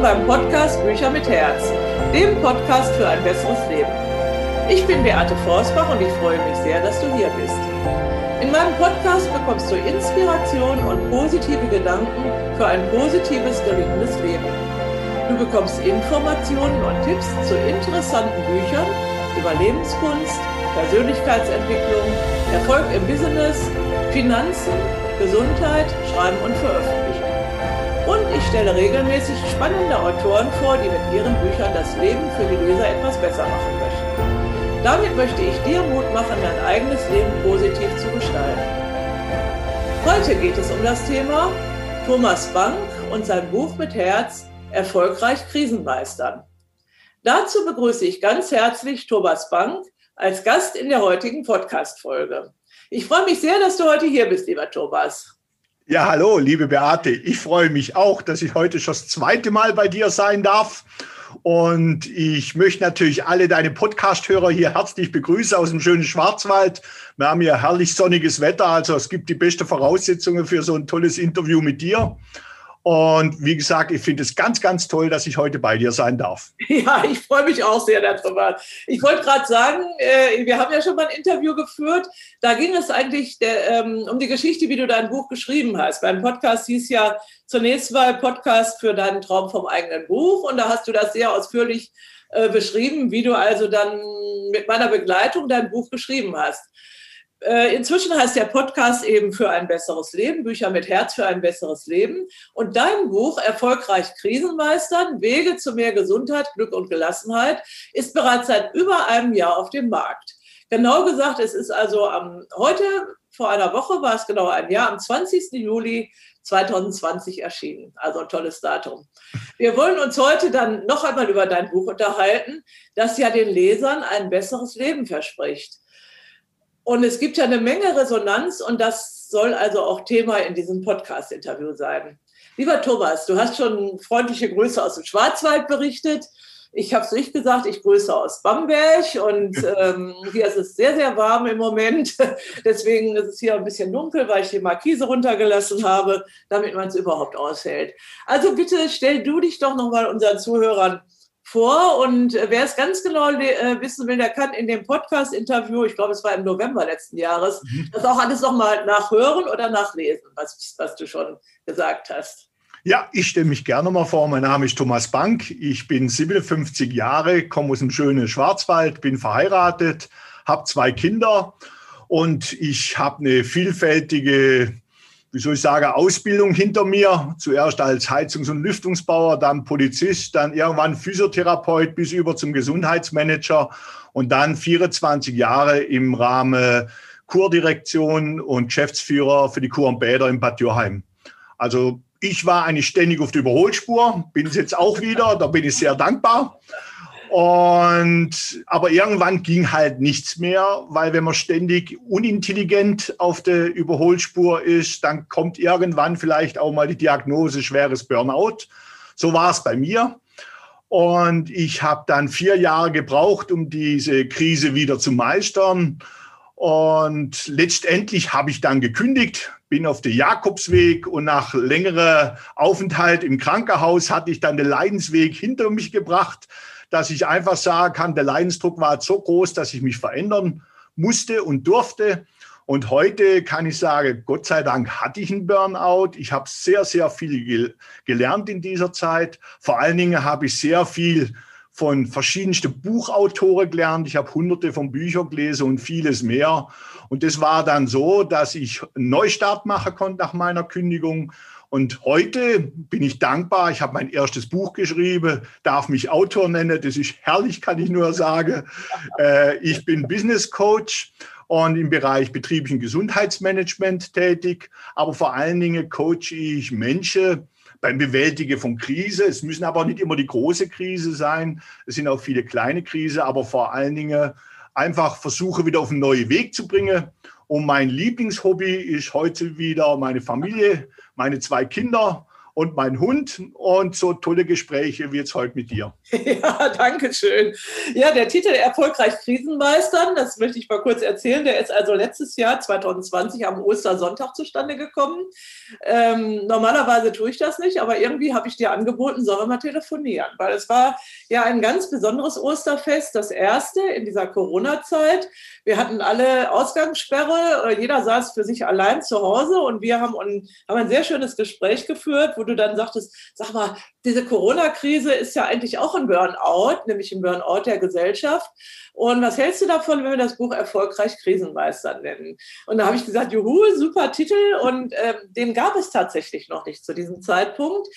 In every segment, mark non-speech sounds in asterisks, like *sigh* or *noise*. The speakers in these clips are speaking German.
willkommen beim Podcast Bücher mit Herz, dem Podcast für ein besseres Leben. Ich bin Beate Forsbach und ich freue mich sehr, dass du hier bist. In meinem Podcast bekommst du Inspiration und positive Gedanken für ein positives, gelingendes Leben. Du bekommst Informationen und Tipps zu interessanten Büchern über Lebenskunst, Persönlichkeitsentwicklung, Erfolg im Business, Finanzen, Gesundheit, Schreiben und Veröffentlichen. Und ich stelle regelmäßig spannende Autoren vor, die mit ihren Büchern das Leben für die Leser etwas besser machen möchten. Damit möchte ich dir Mut machen, dein eigenes Leben positiv zu gestalten. Heute geht es um das Thema Thomas Bank und sein Buch mit Herz Erfolgreich Krisen meistern. Dazu begrüße ich ganz herzlich Thomas Bank als Gast in der heutigen Podcast-Folge. Ich freue mich sehr, dass du heute hier bist, lieber Thomas. Ja, hallo, liebe Beate. Ich freue mich auch, dass ich heute schon das zweite Mal bei dir sein darf. Und ich möchte natürlich alle deine Podcast-Hörer hier herzlich begrüßen aus dem schönen Schwarzwald. Wir haben hier herrlich sonniges Wetter, also es gibt die besten Voraussetzungen für so ein tolles Interview mit dir. Und wie gesagt, ich finde es ganz, ganz toll, dass ich heute bei dir sein darf. *laughs* Ja, ich freue mich auch sehr darüber. Ich wollte gerade sagen, äh, wir haben ja schon mal ein Interview geführt. Da ging es eigentlich der, ähm, um die Geschichte, wie du dein Buch geschrieben hast. Beim Podcast hieß ja zunächst mal Podcast für deinen Traum vom eigenen Buch. Und da hast du das sehr ausführlich äh, beschrieben, wie du also dann mit meiner Begleitung dein Buch geschrieben hast. Äh, inzwischen heißt der Podcast eben für ein besseres Leben, Bücher mit Herz für ein besseres Leben. Und dein Buch Erfolgreich Krisenmeistern, Wege zu mehr Gesundheit, Glück und Gelassenheit, ist bereits seit über einem Jahr auf dem Markt. Genau gesagt, es ist also am, heute, vor einer Woche war es genau ein Jahr, am 20. Juli 2020 erschienen. Also ein tolles Datum. Wir wollen uns heute dann noch einmal über dein Buch unterhalten, das ja den Lesern ein besseres Leben verspricht. Und es gibt ja eine Menge Resonanz und das soll also auch Thema in diesem Podcast-Interview sein. Lieber Thomas, du hast schon freundliche Grüße aus dem Schwarzwald berichtet. Ich habe es nicht gesagt, ich grüße aus Bamberg und *laughs* ähm, hier ist es sehr, sehr warm im Moment. *laughs* Deswegen ist es hier ein bisschen dunkel, weil ich die Markise runtergelassen habe, damit man es überhaupt aushält. Also bitte stell du dich doch nochmal unseren Zuhörern vor. Und äh, wer es ganz genau äh, wissen will, der kann in dem Podcast-Interview, ich glaube, es war im November letzten Jahres, mhm. das auch alles nochmal nachhören oder nachlesen, was, was du schon gesagt hast. Ja, ich stelle mich gerne mal vor. Mein Name ist Thomas Bank. Ich bin 57 Jahre, komme aus dem schönen Schwarzwald, bin verheiratet, habe zwei Kinder und ich habe eine vielfältige wie soll ich sagen, Ausbildung hinter mir. Zuerst als Heizungs- und Lüftungsbauer, dann Polizist, dann irgendwann Physiotherapeut bis über zum Gesundheitsmanager und dann 24 Jahre im Rahmen Kurdirektion und Geschäftsführer für die Kur und Bäder in Bad Joheim. Also ich war eigentlich ständig auf der Überholspur, bin es jetzt auch wieder, da bin ich sehr dankbar. Und, aber irgendwann ging halt nichts mehr, weil wenn man ständig unintelligent auf der Überholspur ist, dann kommt irgendwann vielleicht auch mal die Diagnose schweres Burnout. So war es bei mir. Und ich habe dann vier Jahre gebraucht, um diese Krise wieder zu meistern. Und letztendlich habe ich dann gekündigt, bin auf den Jakobsweg und nach längerer Aufenthalt im Krankenhaus hatte ich dann den Leidensweg hinter mich gebracht dass ich einfach sagen kann, der Leidensdruck war so groß, dass ich mich verändern musste und durfte. Und heute kann ich sagen, Gott sei Dank hatte ich einen Burnout. Ich habe sehr, sehr viel gelernt in dieser Zeit. Vor allen Dingen habe ich sehr viel von verschiedensten Buchautoren gelernt. Ich habe hunderte von Büchern gelesen und vieles mehr. Und das war dann so, dass ich einen Neustart machen konnte nach meiner Kündigung und heute bin ich dankbar. Ich habe mein erstes Buch geschrieben, darf mich Autor nennen. Das ist herrlich, kann ich nur sagen. *laughs* Äh, ich bin Business Coach und im Bereich betrieblichen Gesundheitsmanagement tätig. Aber vor allen Dingen coache ich Menschen beim Bewältigen von Krise. Es müssen aber nicht immer die große Krise sein. Es sind auch viele kleine Krisen, aber vor allen Dingen einfach versuche wieder auf einen neuen Weg zu bringen. Und mein Lieblingshobby ist heute wieder meine Familie, meine zwei Kinder und mein Hund und so tolle Gespräche wie jetzt heute mit dir. *laughs* Ja, danke schön. Ja, der Titel Erfolgreich Krisenmeistern, das möchte ich mal kurz erzählen, der ist also letztes Jahr, 2020, am Ostersonntag zustande gekommen. Ähm, normalerweise tue ich das nicht, aber irgendwie habe ich dir angeboten, sollen wir mal telefonieren, weil es war ja ein ganz besonderes Osterfest, das erste in dieser Corona-Zeit. Wir hatten alle Ausgangssperre, jeder saß für sich allein zu Hause und wir haben, haben ein sehr schönes Gespräch geführt, wo du dann sagtest, sag mal, diese Corona-Krise ist ja eigentlich auch ein Burnout, nämlich ein Burnout der Gesellschaft. Und was hältst du davon, wenn wir das Buch Erfolgreich Krisenmeister nennen? Und da habe ich gesagt, juhu, super Titel. Und äh, den gab es tatsächlich noch nicht zu diesem Zeitpunkt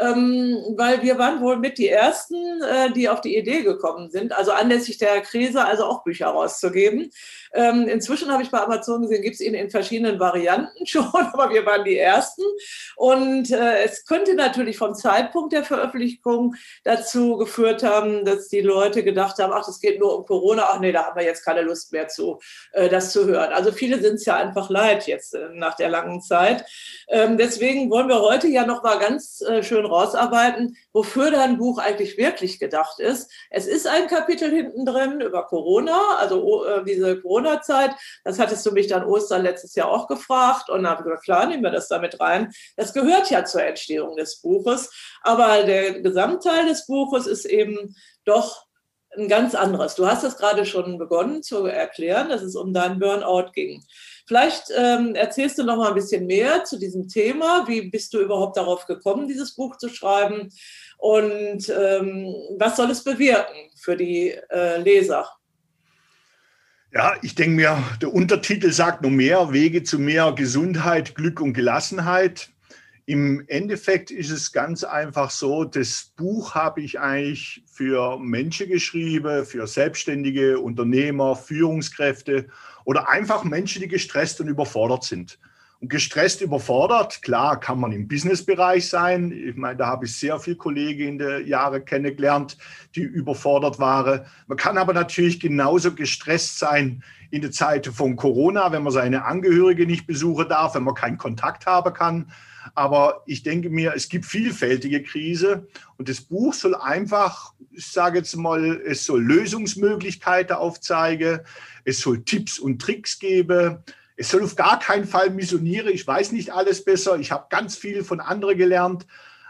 weil wir waren wohl mit die Ersten, äh, die auf die Idee gekommen sind, also anlässlich der Krise, also auch Bücher rauszugeben. Ähm, inzwischen habe ich bei Amazon gesehen, gibt es ihn in verschiedenen Varianten *laughs* schon, aber wir waren die Ersten. Und äh, es könnte natürlich vom Zeitpunkt der Veröffentlichung dazu geführt haben, dass die Leute gedacht haben, ach, das geht nur um Corona, ach nee, da haben wir jetzt keine Lust mehr zu, äh, das zu hören. Also viele sind es ja einfach leid jetzt nach der langen Zeit. Ähm, deswegen wollen wir heute ja noch mal ganz schön rausarbeiten, wofür dein Buch eigentlich wirklich gedacht ist. Es ist ein Kapitel hinten drin über Corona, also äh, diese Corona-Zeit. Das hattest du mich dann Ostern letztes Jahr auch gefragt und dann habe gesagt, klar, nehmen wir das damit rein. Das gehört ja zur Entstehung des Buches, aber der Gesamtteil des Buches ist eben doch ein ganz anderes. Du hast es gerade schon begonnen zu erklären, dass es um deinen Burnout ging. Vielleicht ähm, erzählst du noch mal ein bisschen mehr zu diesem Thema. Wie bist du überhaupt darauf gekommen, dieses Buch zu schreiben? Und ähm, was soll es bewirken für die äh, Leser? Ja, ich denke mir, der Untertitel sagt nur mehr, Wege zu mehr Gesundheit, Glück und Gelassenheit. Im Endeffekt ist es ganz einfach so, das Buch habe ich eigentlich für Menschen geschrieben, für Selbstständige, Unternehmer, Führungskräfte oder einfach Menschen, die gestresst und überfordert sind. Und gestresst, überfordert, klar, kann man im Businessbereich sein. Ich meine, da habe ich sehr viele Kollegen in den Jahren kennengelernt, die überfordert waren. Man kann aber natürlich genauso gestresst sein in der Zeit von Corona, wenn man seine Angehörige nicht besuchen darf, wenn man keinen Kontakt haben kann. Aber ich denke mir, es gibt vielfältige Krise und das Buch soll einfach, ich sage jetzt mal, es soll Lösungsmöglichkeiten aufzeigen, es soll Tipps und Tricks geben. Es soll auf gar keinen Fall missionieren. Ich weiß nicht alles besser. Ich habe ganz viel von anderen gelernt.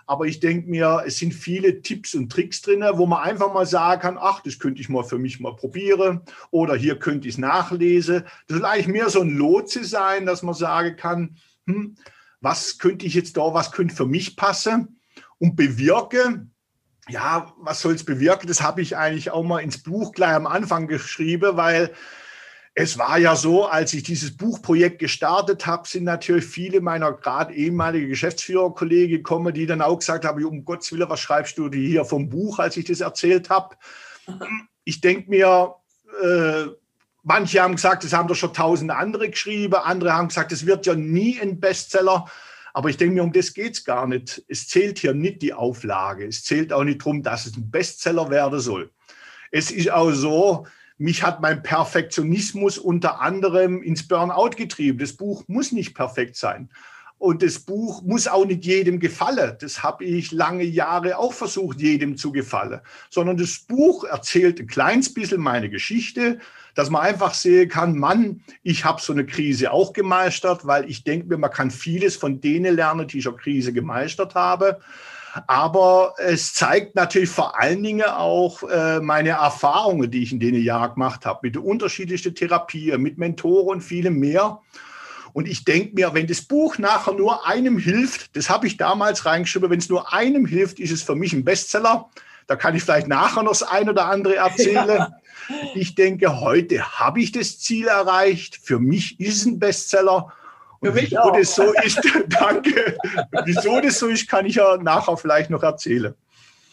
Aber ich denke mir, es sind viele Tipps und Tricks drin, wo man einfach mal sagen kann, ach, das könnte ich mal für mich mal probieren oder hier könnte ich es nachlesen. Das soll eigentlich mehr so ein Lotse sein, dass man sagen kann, hm, was könnte ich jetzt da, was könnte für mich passen und bewirke. Ja, was soll es bewirken? Das habe ich eigentlich auch mal ins Buch gleich am Anfang geschrieben, weil es war ja so, als ich dieses Buchprojekt gestartet habe, sind natürlich viele meiner gerade ehemaligen Geschäftsführerkollegen gekommen, die dann auch gesagt haben, um Gottes Willen, was schreibst du hier vom Buch, als ich das erzählt habe? Ich denke mir, äh, manche haben gesagt, das haben doch schon tausende andere geschrieben, andere haben gesagt, es wird ja nie ein Bestseller. Aber ich denke mir, um das geht es gar nicht. Es zählt hier nicht die Auflage. Es zählt auch nicht darum, dass es ein Bestseller werden soll. Es ist auch so, mich hat mein Perfektionismus unter anderem ins Burnout getrieben. Das Buch muss nicht perfekt sein. Und das Buch muss auch nicht jedem gefallen. Das habe ich lange Jahre auch versucht, jedem zu gefallen. Sondern das Buch erzählt ein kleines bisschen meine Geschichte, dass man einfach sehen kann, Mann, ich habe so eine Krise auch gemeistert, weil ich denke mir, man kann vieles von denen lernen, die schon Krise gemeistert haben. Aber es zeigt natürlich vor allen Dingen auch äh, meine Erfahrungen, die ich in den Jahren gemacht habe, mit unterschiedlichen Therapien, mit Mentoren und vielem mehr. Und ich denke mir, wenn das Buch nachher nur einem hilft, das habe ich damals reingeschrieben, wenn es nur einem hilft, ist es für mich ein Bestseller. Da kann ich vielleicht nachher noch das ein oder andere erzählen. Ja. Ich denke, heute habe ich das Ziel erreicht. Für mich ist es ein Bestseller. Und wieso auch. das so ist, *laughs* danke. Wieso das so ist, kann ich ja nachher vielleicht noch erzählen.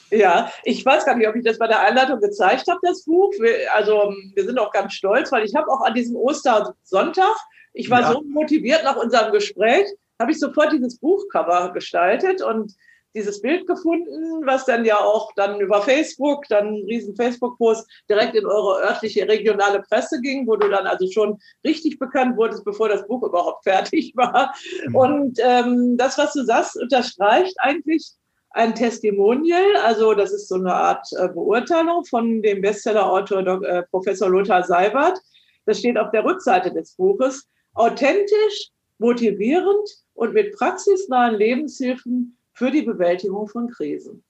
Ja, ich weiß gar nicht, ob ich das bei der Einleitung gezeigt habe, das Buch. Also wir sind auch ganz stolz, weil ich habe auch an diesem Ostersonntag, ich war ja. so motiviert nach unserem Gespräch, habe ich sofort dieses Buchcover gestaltet und dieses Bild gefunden, was dann ja auch dann über Facebook, dann ein riesen Facebook-Post direkt in eure örtliche regionale Presse ging, wo du dann also schon richtig bekannt wurdest, bevor das Buch überhaupt *laughs* fertig war. Mhm. Und ähm, das, was du sagst, unterstreicht eigentlich ein Testimonial, also das ist so eine Art äh, Beurteilung von dem Bestsellerautor äh, Professor Lothar Seibert. Das steht auf der Rückseite des Buches. Authentisch, motivierend und mit praxisnahen Lebenshilfen für die Bewältigung von Krisen.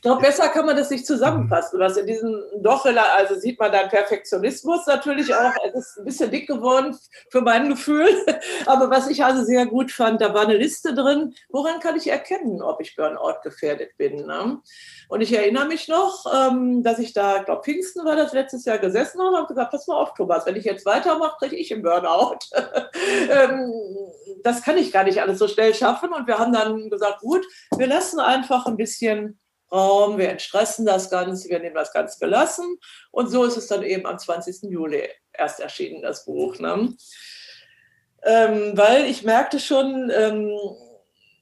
Ich glaube, besser kann man das nicht zusammenfassen. Was in diesem doch, also sieht man dann Perfektionismus natürlich auch. Es ist ein bisschen dick geworden für mein Gefühl. *laughs* Aber was ich also sehr gut fand, da war eine Liste drin. Woran kann ich erkennen, ob ich Burnout gefährdet bin? Ne? Und ich erinnere mich noch, ähm, dass ich da, ich glaube, Pfingsten war das letztes Jahr gesessen habe und habe gesagt, pass mal auf, Thomas, wenn ich jetzt weitermache, kriege ich einen Burnout. *laughs* Ähm, das kann ich gar nicht alles so schnell schaffen. Und wir haben dann gesagt, gut, wir lassen einfach ein bisschen Raum, wir entstressen das Ganze, wir nehmen das Ganze gelassen. Und so ist es dann eben am 20. Juli erst erschienen, das Buch. Ne? Ähm, weil ich merkte schon, ähm,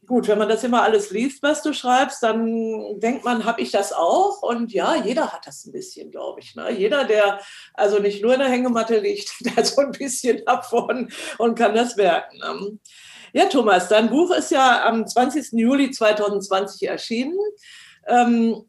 gut, wenn man das immer alles liest, was du schreibst, dann denkt man, habe ich das auch? Und ja, jeder hat das ein bisschen, glaube ich. Ne? Jeder, der also nicht nur in der Hängematte liegt, *laughs* der so ein bisschen davon und kann das merken. Ne? Ja, Thomas, dein Buch ist ja am 20. Juli 2020 erschienen. Ähm,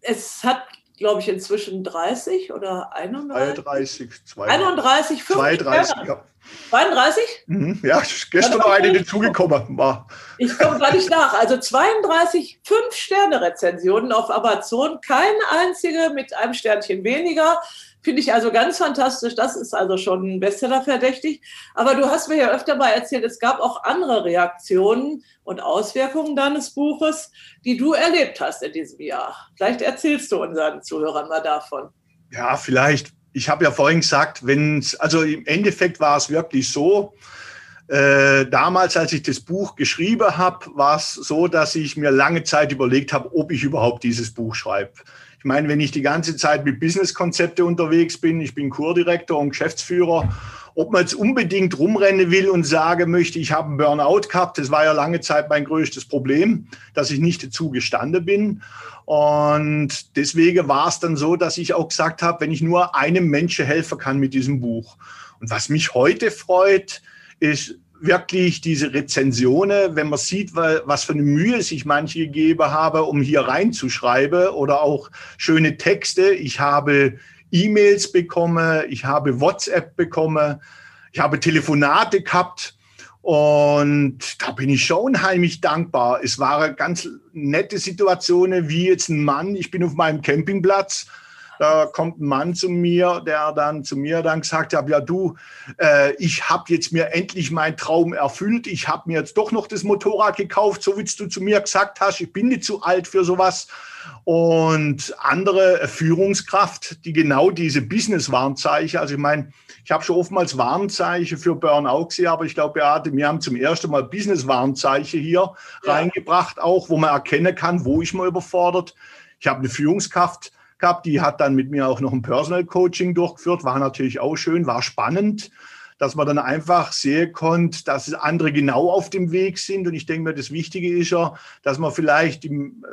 es hat, glaube ich, inzwischen 30 oder 31? 31, 32, 32, ja. 32? Mhm, ja, gestern noch eine dazugekommen. War. Ich komme gar nicht nach. Also 32 5-Sterne-Rezensionen auf Amazon, keine einzige mit einem Sternchen weniger. Finde ich also ganz fantastisch. Das ist also schon Bestseller verdächtig. Aber du hast mir ja öfter mal erzählt, es gab auch andere Reaktionen und Auswirkungen deines Buches, die du erlebt hast in diesem Jahr. Vielleicht erzählst du unseren Zuhörern mal davon. Ja, vielleicht. Ich habe ja vorhin gesagt, wenn also im Endeffekt war es wirklich so, äh, damals, als ich das Buch geschrieben habe, war es so, dass ich mir lange Zeit überlegt habe, ob ich überhaupt dieses Buch schreibe. Ich meine, wenn ich die ganze Zeit mit Businesskonzepte unterwegs bin, ich bin Kurdirektor und Geschäftsführer, ob man jetzt unbedingt rumrennen will und sagen möchte, ich habe einen Burnout gehabt, das war ja lange Zeit mein größtes Problem, dass ich nicht dazu gestanden bin. Und deswegen war es dann so, dass ich auch gesagt habe, wenn ich nur einem Menschen helfen kann mit diesem Buch. Und was mich heute freut, ist, wirklich diese Rezensionen, wenn man sieht, was für eine Mühe sich manche gegeben haben, um hier reinzuschreiben oder auch schöne Texte. Ich habe E-Mails bekommen, ich habe WhatsApp bekommen, ich habe Telefonate gehabt und da bin ich schon unheimlich dankbar. Es waren ganz nette Situationen, wie jetzt ein Mann, ich bin auf meinem Campingplatz, da kommt ein Mann zu mir, der dann zu mir dann gesagt hat, ja du, äh, ich habe jetzt mir endlich meinen Traum erfüllt. Ich habe mir jetzt doch noch das Motorrad gekauft, so wie du zu mir gesagt hast. Ich bin nicht zu alt für sowas. Und andere Führungskraft, die genau diese Business-Warnzeichen, also ich meine, ich habe schon oftmals Warnzeichen für Burnout gesehen, aber ich glaube, Beate, wir haben zum ersten Mal Business-Warnzeichen hier ja. reingebracht, auch wo man erkennen kann, wo ich mal überfordert. Ich habe eine Führungskraft, gehabt. Die hat dann mit mir auch noch ein Personal Coaching durchgeführt, war natürlich auch schön, war spannend, dass man dann einfach sehen konnte, dass andere genau auf dem Weg sind. Und ich denke mir, das Wichtige ist ja, dass man vielleicht,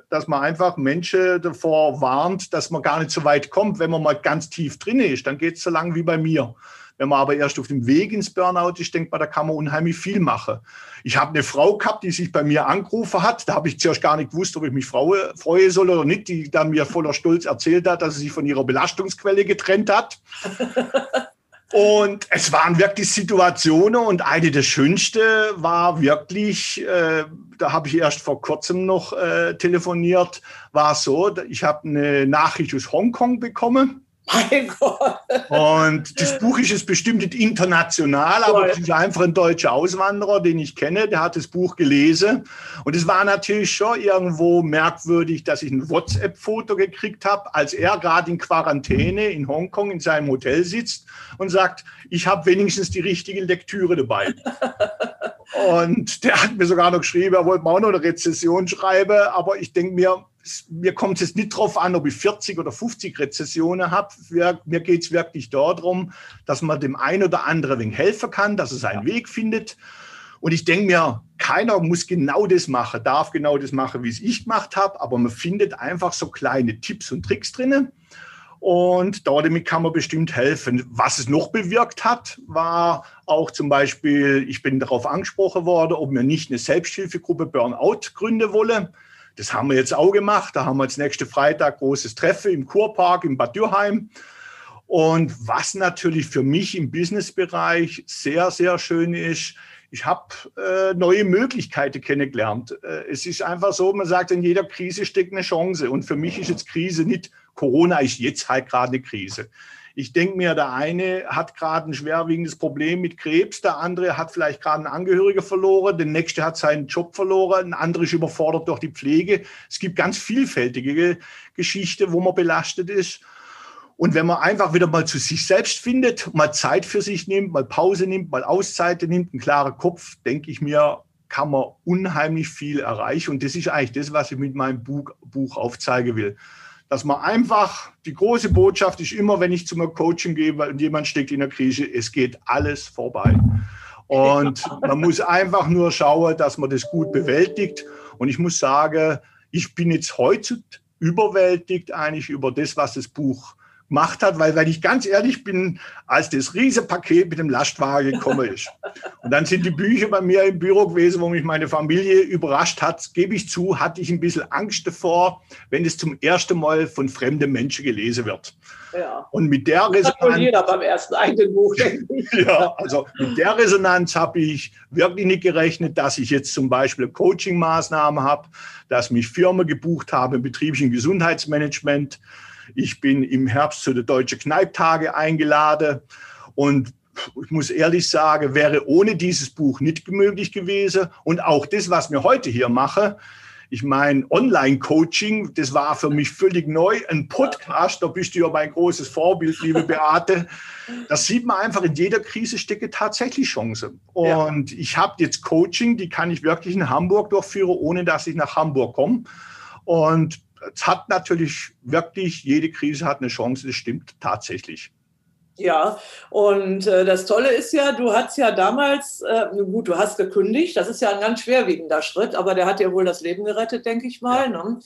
dass man einfach Menschen davor warnt, dass man gar nicht so weit kommt, wenn man mal ganz tief drin ist. Dann geht es so lang wie bei mir. Wenn man aber erst auf dem Weg ins Burnout ist, denkt man, da kann man unheimlich viel machen. Ich habe eine Frau gehabt, die sich bei mir angerufen hat. Da habe ich zuerst gar nicht gewusst, ob ich mich freue, freue soll oder nicht, die dann mir voller Stolz erzählt hat, dass sie sich von ihrer Belastungsquelle getrennt hat. *laughs* Und es waren wirklich Situationen und eine der schönsten war wirklich, äh, da habe ich erst vor kurzem noch äh, telefoniert, war so, ich habe eine Nachricht aus Hongkong bekommen mein *laughs* Gott. Und das Buch ist jetzt bestimmt nicht international, aber es ist einfach ein deutscher Auswanderer, den ich kenne, der hat das Buch gelesen. Und es war natürlich schon irgendwo merkwürdig, dass ich ein WhatsApp-Foto gekriegt habe, als er gerade in Quarantäne in Hongkong in seinem Hotel sitzt und sagt, ich habe wenigstens die richtige Lektüre dabei. *laughs* und der hat mir sogar noch geschrieben, er wollte mir auch noch eine Rezession schreiben, aber ich denke mir, mir kommt es nicht darauf an, ob ich 40 oder 50 Rezessionen habe. Mir geht es wirklich darum, dass man dem einen oder anderen wenig helfen kann, dass er seinen ja. Weg findet. Und ich denke mir, keiner muss genau das machen, darf genau das machen, wie es ich gemacht habe, aber man findet einfach so kleine Tipps und Tricks drinnen. Und damit kann man bestimmt helfen. Was es noch bewirkt hat, war auch zum Beispiel, ich bin darauf angesprochen worden, ob mir nicht eine Selbsthilfegruppe Burnout gründen wolle Das haben wir jetzt auch gemacht. Da haben wir jetzt nächste Freitag großes Treffen im Kurpark in Bad Dürheim. Und was natürlich für mich im Businessbereich sehr, sehr schön ist, ich habe äh, neue Möglichkeiten kennengelernt. Äh, es ist einfach so, man sagt, in jeder Krise steckt eine Chance. Und für mich ist jetzt Krise nicht, Corona ist jetzt halt gerade eine Krise. Ich denke mir, der eine hat gerade ein schwerwiegendes Problem mit Krebs, der andere hat vielleicht gerade einen Angehörigen verloren, der nächste hat seinen Job verloren, ein anderer ist überfordert durch die Pflege. Es gibt ganz vielfältige Geschichten, wo man belastet ist. Und wenn man einfach wieder mal zu sich selbst findet, mal Zeit für sich nimmt, mal Pause nimmt, mal Auszeiten nimmt, einen klaren Kopf, denke ich mir, kann man unheimlich viel erreichen. Und das ist eigentlich das, was ich mit meinem Buch, Buch aufzeigen will dass man einfach, die große Botschaft ist immer, wenn ich zu einem Coaching gehe und jemand steckt in der Krise, es geht alles vorbei. Und man muss einfach nur schauen, dass man das gut bewältigt. Und ich muss sagen, ich bin jetzt heute überwältigt eigentlich über das, was das Buch gemacht hat, weil, weil ich ganz ehrlich bin, als das riesige Paket mit dem Lastwagen gekommen ist. Und dann sind die Bücher bei mir im Büro gewesen, wo mich meine Familie überrascht hat, gebe ich zu, hatte ich ein bisschen Angst davor, wenn es zum ersten Mal von fremden Menschen gelesen wird. Ja. Und mit der Resonanz. Jeder beim ersten eigenen Buch, *laughs* ja, also mit der Resonanz habe ich wirklich nicht gerechnet, dass ich jetzt zum Beispiel Coaching-Maßnahmen habe, dass mich Firmen gebucht haben im betrieblichen Gesundheitsmanagement ich bin im Herbst zu der Deutschen Kneiptage eingeladen und ich muss ehrlich sagen, wäre ohne dieses Buch nicht möglich gewesen. Und auch das, was wir heute hier machen, ich meine, Online-Coaching, das war für mich völlig neu. Ein Podcast, da bist du ja mein großes Vorbild, liebe *laughs* Beate. Das sieht man einfach, in jeder Krise stecke tatsächlich Chance. Und ja. ich habe jetzt Coaching, die kann ich wirklich in Hamburg durchführen, ohne dass ich nach Hamburg komme. Und es hat natürlich wirklich, jede Krise hat eine Chance, das stimmt tatsächlich. Ja, und äh, das Tolle ist ja, du hast ja damals, äh, gut, du hast gekündigt, das ist ja ein ganz schwerwiegender Schritt, aber der hat dir wohl das Leben gerettet, denke ich mal. Ja. Ne?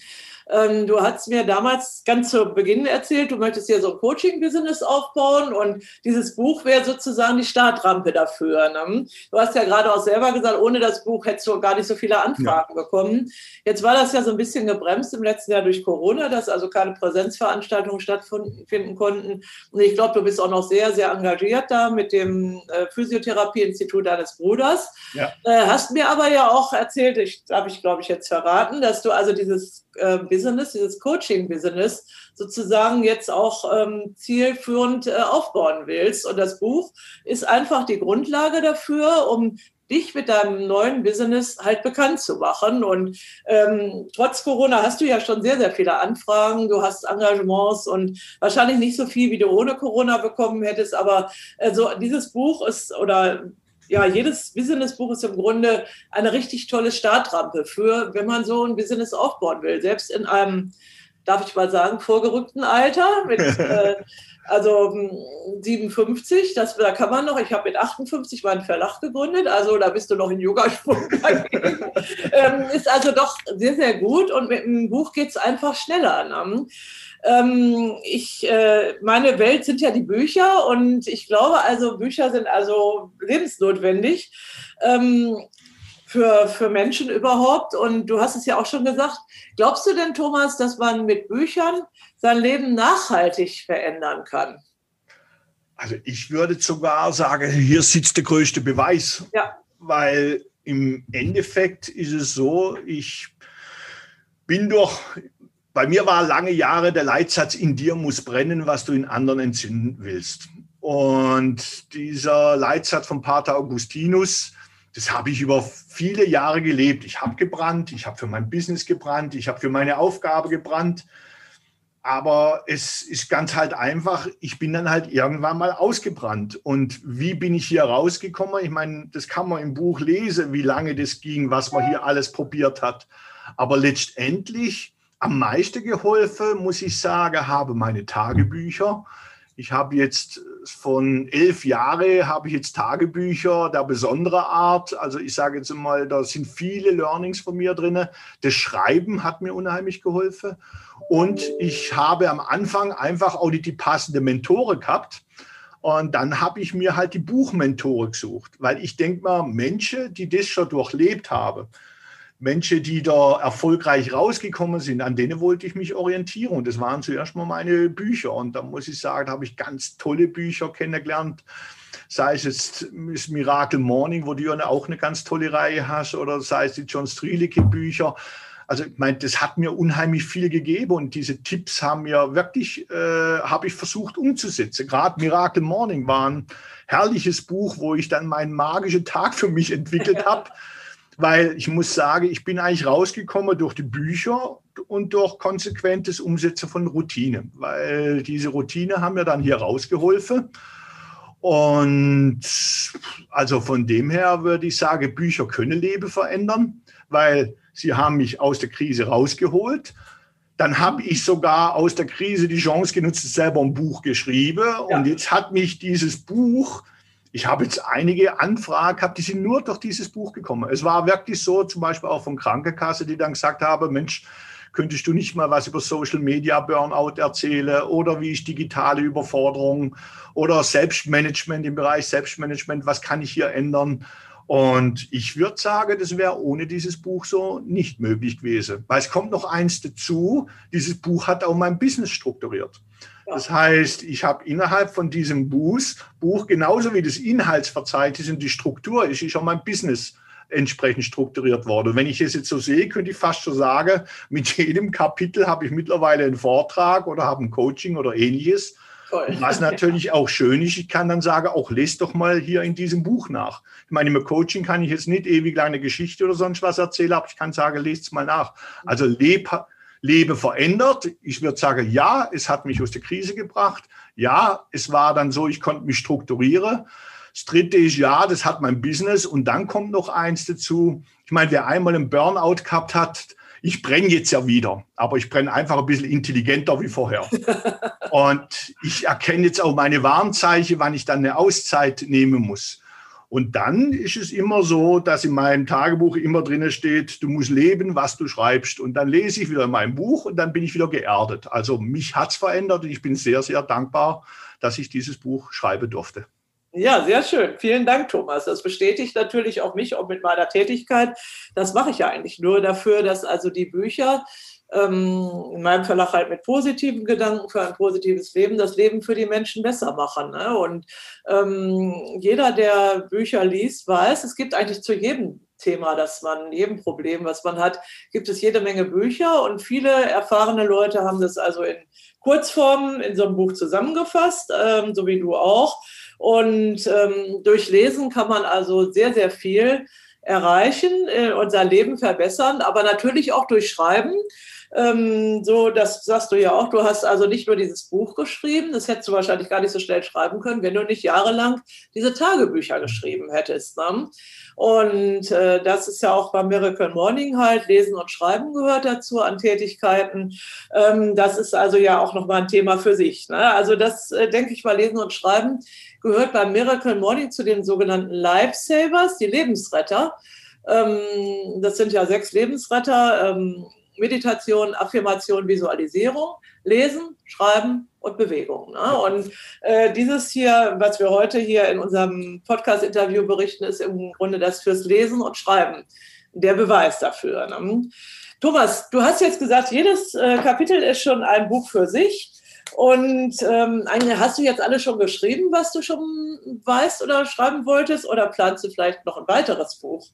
Ähm, du hast mir damals ganz zu Beginn erzählt, du möchtest hier so ein Coaching-Business aufbauen und dieses Buch wäre sozusagen die Startrampe dafür. Ne? Du hast ja gerade auch selber gesagt, ohne das Buch hättest du gar nicht so viele Anfragen ja. bekommen. Jetzt war das ja so ein bisschen gebremst im letzten Jahr durch Corona, dass also keine Präsenzveranstaltungen stattfinden konnten. Und ich glaube, du bist auch noch sehr, sehr engagiert da mit dem äh, Physiotherapie-Institut deines Bruders. Ja. Äh, hast mir aber ja auch erzählt, ich habe ich glaube ich jetzt verraten, dass du also dieses äh, Business, dieses Coaching-Business sozusagen jetzt auch ähm, zielführend äh, aufbauen willst. Und das Buch ist einfach die Grundlage dafür, um dich mit deinem neuen Business halt bekannt zu machen. Und ähm, trotz Corona hast du ja schon sehr, sehr viele Anfragen, du hast Engagements und wahrscheinlich nicht so viel, wie du ohne Corona bekommen hättest. Aber also dieses Buch ist oder ja, jedes Businessbuch ist im Grunde eine richtig tolle Startrampe für, wenn man so ein Business aufbauen will. Selbst in einem, darf ich mal sagen, vorgerückten Alter mit *laughs* äh, also 57, das, da kann man noch, ich habe mit 58 meinen Verlag gegründet, also da bist du noch in Yogasprung *laughs* ähm, ist also doch sehr, sehr gut und mit dem Buch geht es einfach schneller. Ne? Ähm, ich, äh, meine Welt sind ja die Bücher und ich glaube also, Bücher sind also lebensnotwendig. Ähm, für, für Menschen überhaupt. Und du hast es ja auch schon gesagt. Glaubst du denn, Thomas, dass man mit Büchern sein Leben nachhaltig verändern kann? Also ich würde sogar sagen, hier sitzt der größte Beweis. Ja. Weil im Endeffekt ist es so, ich bin doch bei mir war lange Jahre der Leitsatz, in dir muss brennen, was du in anderen entzünden willst. Und dieser Leitsatz von Pater Augustinus, das habe ich über viele Jahre gelebt. Ich habe gebrannt, ich habe für mein Business gebrannt, ich habe für meine Aufgabe gebrannt. Aber es ist ganz halt einfach, ich bin dann halt irgendwann mal ausgebrannt. Und wie bin ich hier rausgekommen? Ich meine, das kann man im Buch lesen, wie lange das ging, was man hier alles probiert hat. Aber letztendlich am meisten geholfen, muss ich sagen, habe meine Tagebücher. Ich habe jetzt von elf Jahren habe ich jetzt Tagebücher der besonderen Art. Also ich sage jetzt mal, da sind viele Learnings von mir drin. Das Schreiben hat mir unheimlich geholfen. Und ich habe am Anfang einfach auch die, die passende Mentore gehabt. Und dann habe ich mir halt die Buchmentore gesucht, weil ich denke mal, Menschen, die das schon durchlebt haben, Menschen, die da erfolgreich rausgekommen sind, an denen wollte ich mich orientieren. Und das waren zuerst mal meine Bücher. Und da muss ich sagen, da habe ich ganz tolle Bücher kennengelernt. Sei es jetzt das Miracle Morning, wo du ja auch eine ganz tolle Reihe hast, oder sei es die John Strielicke Bücher. Also ich meine, das hat mir unheimlich viel gegeben und diese Tipps haben mir wirklich, äh, habe ich versucht umzusetzen. Gerade Miracle Morning war ein herrliches Buch, wo ich dann meinen magischen Tag für mich entwickelt *laughs* habe. Weil ich muss sagen, ich bin eigentlich rausgekommen durch die Bücher und durch konsequentes Umsetzen von Routine. Weil diese Routine haben mir dann hier rausgeholfen. Und also von dem her würde ich sagen, Bücher können Leben verändern, weil Sie haben mich aus der Krise rausgeholt. Dann habe ich sogar aus der Krise die Chance genutzt, selber ein Buch geschrieben. Ja. Und jetzt hat mich dieses Buch, ich habe jetzt einige Anfragen gehabt, die sind nur durch dieses Buch gekommen. Es war wirklich so, zum Beispiel auch von Krankenkasse, die dann gesagt haben, Mensch, könntest du nicht mal was über Social Media Burnout erzählen oder wie ich digitale Überforderung oder Selbstmanagement im Bereich Selbstmanagement, was kann ich hier ändern? Und ich würde sagen, das wäre ohne dieses Buch so nicht möglich gewesen. Weil es kommt noch eins dazu, dieses Buch hat auch mein Business strukturiert. Das heißt, ich habe innerhalb von diesem Buch, Buch genauso wie das Inhaltsverzeichnis und die Struktur ist, ist auch mein Business entsprechend strukturiert worden. Und wenn ich es jetzt so sehe, könnte ich fast schon sagen, mit jedem Kapitel habe ich mittlerweile einen Vortrag oder habe ein Coaching oder ähnliches. Toll. Was natürlich auch schön ist, ich kann dann sagen, auch lest doch mal hier in diesem Buch nach. Ich meine, im Coaching kann ich jetzt nicht ewig lange Geschichte oder sonst was erzählen, aber ich kann sagen, lest es mal nach. Also leb, lebe verändert. Ich würde sagen, ja, es hat mich aus der Krise gebracht. Ja, es war dann so, ich konnte mich strukturieren. Das dritte ist, ja, das hat mein Business. Und dann kommt noch eins dazu. Ich meine, wer einmal einen Burnout gehabt hat, ich brenne jetzt ja wieder, aber ich brenne einfach ein bisschen intelligenter wie vorher. *laughs* Und ich erkenne jetzt auch meine Warnzeichen, wann ich dann eine Auszeit nehmen muss. Und dann ist es immer so, dass in meinem Tagebuch immer drin steht, du musst leben, was du schreibst. Und dann lese ich wieder mein Buch und dann bin ich wieder geerdet. Also mich hat es verändert und ich bin sehr, sehr dankbar, dass ich dieses Buch schreiben durfte. Ja, sehr schön. Vielen Dank, Thomas. Das bestätigt natürlich auch mich auch mit meiner Tätigkeit. Das mache ich ja eigentlich nur dafür, dass also die Bücher in meinem Verlag halt mit positiven Gedanken für ein positives Leben das Leben für die Menschen besser machen. Ne? Und ähm, jeder, der Bücher liest, weiß, es gibt eigentlich zu jedem Thema, das man, jedem Problem, was man hat, gibt es jede Menge Bücher und viele erfahrene Leute haben das also in Kurzform in so einem Buch zusammengefasst, ähm, so wie du auch. Und ähm, durch Lesen kann man also sehr, sehr viel erreichen, äh, unser Leben verbessern, aber natürlich auch durch Schreiben. Ähm, so, das sagst du ja auch. Du hast also nicht nur dieses Buch geschrieben, das hättest du wahrscheinlich gar nicht so schnell schreiben können, wenn du nicht jahrelang diese Tagebücher geschrieben hättest. Ne? Und äh, das ist ja auch beim Miracle Morning halt, Lesen und Schreiben gehört dazu an Tätigkeiten. Ähm, das ist also ja auch nochmal ein Thema für sich. Ne? Also das, äh, denke ich mal, Lesen und Schreiben gehört beim Miracle Morning zu den sogenannten Lifesavers, die Lebensretter. Ähm, das sind ja sechs Lebensretter. Meditation, Affirmation, Visualisierung, Lesen, Schreiben und Bewegung. Ne? Und äh, dieses hier, was wir heute hier in unserem Podcast-Interview berichten, ist im Grunde das fürs Lesen und Schreiben der Beweis dafür. Ne? Thomas, du hast jetzt gesagt, jedes äh, Kapitel ist schon ein Buch für sich. Und ähm, hast du jetzt alles schon geschrieben, was du schon weißt oder schreiben wolltest? Oder planst du vielleicht noch ein weiteres Buch?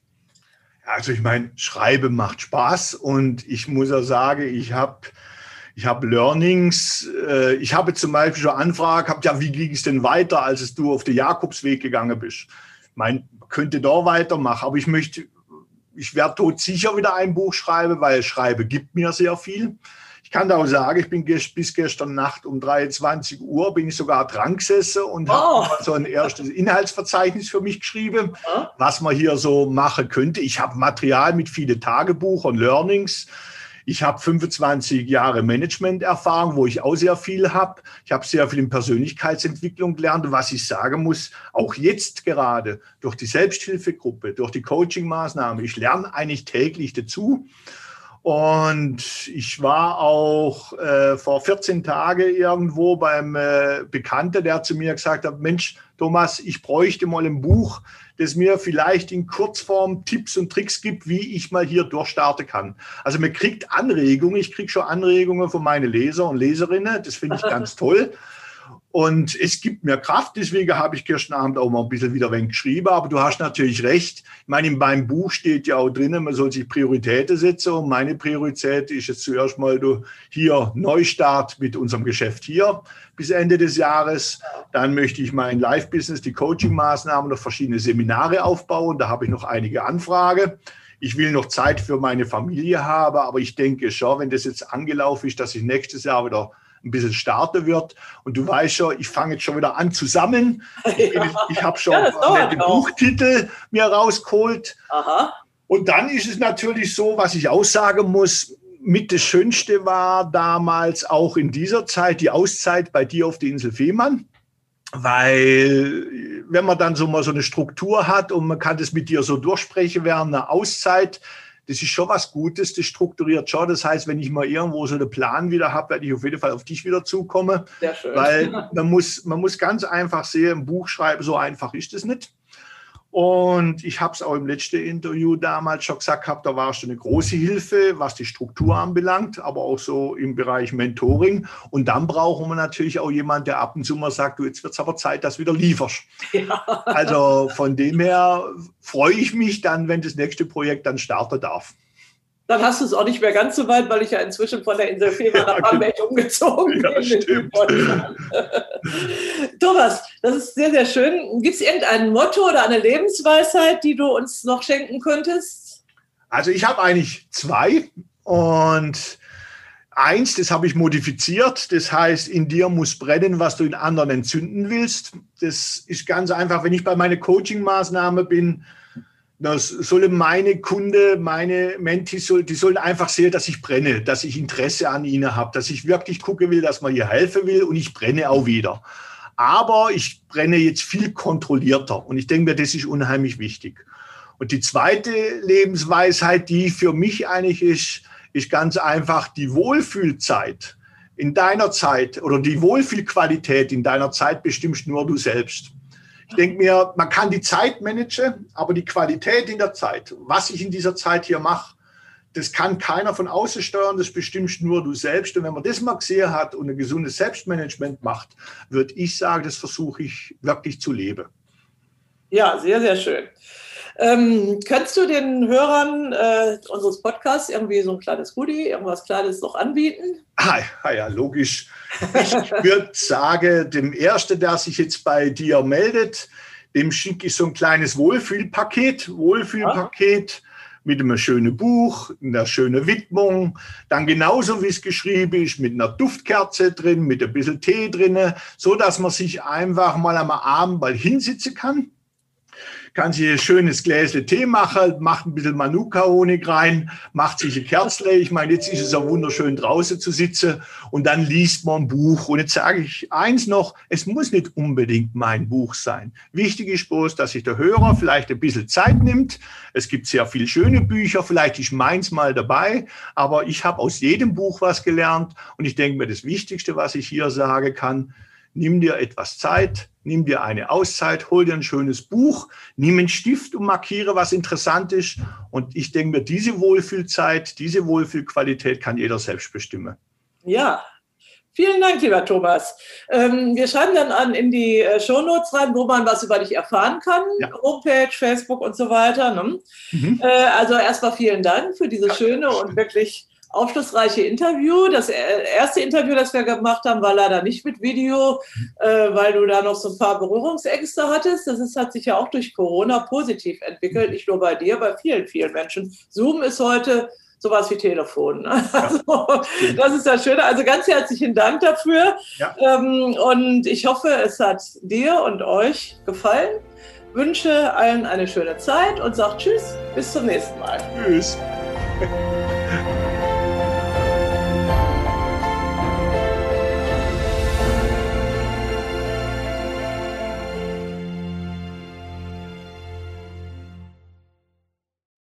Also ich meine, Schreiben macht Spaß und ich muss ja sagen, ich habe ich habe Learnings. Äh, ich habe zum Beispiel schon Anfragen gehabt, ja, wie ging es denn weiter, als du auf den Jakobsweg gegangen bist? Ich meine, könnte da weitermachen, aber ich möchte, ich werde tot sicher wieder ein Buch schreiben, weil Schreiben gibt mir sehr viel. Ich kann da auch sagen, ich bin bis gestern Nacht um 23 Uhr bin ich sogar dran gesessen und oh. habe so ein erstes Inhaltsverzeichnis für mich geschrieben, oh. was man hier so machen könnte. Ich habe Material mit vielen Tagebuchern, Learnings. Ich habe 25 Jahre Management-Erfahrung, wo ich auch sehr viel habe. Ich habe sehr viel in Persönlichkeitsentwicklung gelernt. Und was ich sagen muss, auch jetzt gerade durch die Selbsthilfegruppe, durch die Coaching-Maßnahme, ich lerne eigentlich täglich dazu. Und ich war auch äh, vor 14 Tagen irgendwo beim äh, Bekannten, der zu mir gesagt hat, Mensch, Thomas, ich bräuchte mal ein Buch, das mir vielleicht in Kurzform Tipps und Tricks gibt, wie ich mal hier durchstarten kann. Also man kriegt Anregungen, ich kriege schon Anregungen von meinen Leser und Leserinnen, das finde ich *laughs* ganz toll. Und es gibt mir Kraft, deswegen habe ich gestern Abend auch mal ein bisschen wieder ein geschrieben. Aber du hast natürlich recht. Ich meine, in meinem Buch steht ja auch drinnen, man soll sich Prioritäten setzen. Und meine Priorität ist jetzt zuerst mal du hier Neustart mit unserem Geschäft hier bis Ende des Jahres. Dann möchte ich mein Live-Business, die Coaching-Maßnahmen und verschiedene Seminare aufbauen. Da habe ich noch einige Anfragen. Ich will noch Zeit für meine Familie haben, aber ich denke schon, wenn das jetzt angelaufen ist, dass ich nächstes Jahr wieder ein bisschen starten wird. Und du weißt schon, ich fange jetzt schon wieder an zu sammeln. Ich, *laughs* ja. ich habe schon ja, den Buchtitel mir rausgeholt. Aha. Und dann ist es natürlich so, was ich aussagen muss, mit das Schönste war damals auch in dieser Zeit die Auszeit bei dir auf der Insel Fehmarn. Weil wenn man dann so mal so eine Struktur hat und man kann das mit dir so durchsprechen während einer Auszeit, das ist schon was Gutes, das strukturiert schon. Das heißt, wenn ich mal irgendwo so einen Plan wieder habe, werde ich auf jeden Fall auf dich wieder zukommen. Sehr schön. Weil man muss, man muss ganz einfach sehen, ein Buch schreiben, so einfach ist es nicht. Und ich habe es auch im letzten Interview damals schon gesagt, gehabt, da war schon eine große Hilfe, was die Struktur anbelangt, aber auch so im Bereich Mentoring. Und dann brauchen wir natürlich auch jemanden, der ab und zu mal sagt, du, jetzt wird es aber Zeit, dass du wieder lieferst. Ja. Also von dem her freue ich mich dann, wenn das nächste Projekt dann starten darf dann hast du es auch nicht mehr ganz so weit, weil ich ja inzwischen von der Insel Fehmarn nach Bamberg umgezogen ja, bin. Thomas, das ist sehr, sehr schön. Gibt es irgendein Motto oder eine Lebensweisheit, die du uns noch schenken könntest? Also ich habe eigentlich zwei und eins, das habe ich modifiziert. Das heißt, in dir muss brennen, was du in anderen entzünden willst. Das ist ganz einfach, wenn ich bei meiner Coaching-Maßnahme bin, das sollen meine Kunde, meine Mentis, die sollen einfach sehen, dass ich brenne, dass ich Interesse an ihnen habe, dass ich wirklich gucken will, dass man ihr helfen will und ich brenne auch wieder. Aber ich brenne jetzt viel kontrollierter und ich denke mir, das ist unheimlich wichtig. Und die zweite Lebensweisheit, die für mich eigentlich ist, ist ganz einfach die Wohlfühlzeit in deiner Zeit oder die Wohlfühlqualität in deiner Zeit bestimmst nur du selbst. Ich denke mir, man kann die Zeit managen, aber die Qualität in der Zeit, was ich in dieser Zeit hier mache, das kann keiner von außen steuern, das bestimmst nur du selbst. Und wenn man das mal gesehen hat und ein gesundes Selbstmanagement macht, würde ich sagen, das versuche ich wirklich zu leben. Ja, sehr, sehr schön. Ähm, kannst du den Hörern äh, unseres Podcasts irgendwie so ein kleines Goodie, irgendwas Kleines noch anbieten? Ah, ja, logisch. Ich *laughs* würde sagen, dem Ersten, der sich jetzt bei dir meldet, dem schicke ich so ein kleines Wohlfühlpaket. Wohlfühlpaket. Ja mit einem schönen Buch, einer schönen Widmung, dann genauso wie es geschrieben ist, mit einer Duftkerze drin, mit ein bisschen Tee drin, so dass man sich einfach mal am Abend mal hinsitzen kann kann sich ein schönes Gläsle Tee machen, macht ein bisschen Manuka-Honig rein, macht sich ein Kerzle. Ich meine, jetzt ist es auch wunderschön draußen zu sitzen und dann liest man ein Buch. Und jetzt sage ich eins noch, es muss nicht unbedingt mein Buch sein. Wichtig ist bloß, dass sich der Hörer vielleicht ein bisschen Zeit nimmt. Es gibt sehr viele schöne Bücher, vielleicht ist meins mal dabei, aber ich habe aus jedem Buch was gelernt und ich denke mir, das Wichtigste, was ich hier sagen kann, nimm dir etwas Zeit, nimm dir eine Auszeit, hol dir ein schönes Buch, nimm einen Stift und markiere, was interessant ist. Und ich denke mir, diese Wohlfühlzeit, diese Wohlfühlqualität kann jeder selbst bestimmen. Ja, Vielen Dank, lieber Thomas. Ähm, wir schreiben dann an in die äh, Shownotes rein, wo man was über dich erfahren kann. Ja. Homepage, Facebook und so weiter. Ne? Mhm. Äh, also erstmal vielen Dank für diese schöne und wirklich aufschlussreiche Interview. Das erste Interview, das wir gemacht haben, war leider nicht mit Video, äh, weil du da noch so ein paar Berührungsängste hattest. Das ist, hat sich ja auch durch Corona positiv entwickelt, nicht nur bei dir, bei vielen, vielen Menschen. Zoom ist heute sowas wie Telefon. Also, das ist das Schöne. Also ganz herzlichen Dank dafür. Ja. Ähm, und ich hoffe, es hat dir und euch gefallen. Wünsche allen eine schöne Zeit und sage Tschüss, bis zum nächsten Mal. Tschüss. *laughs*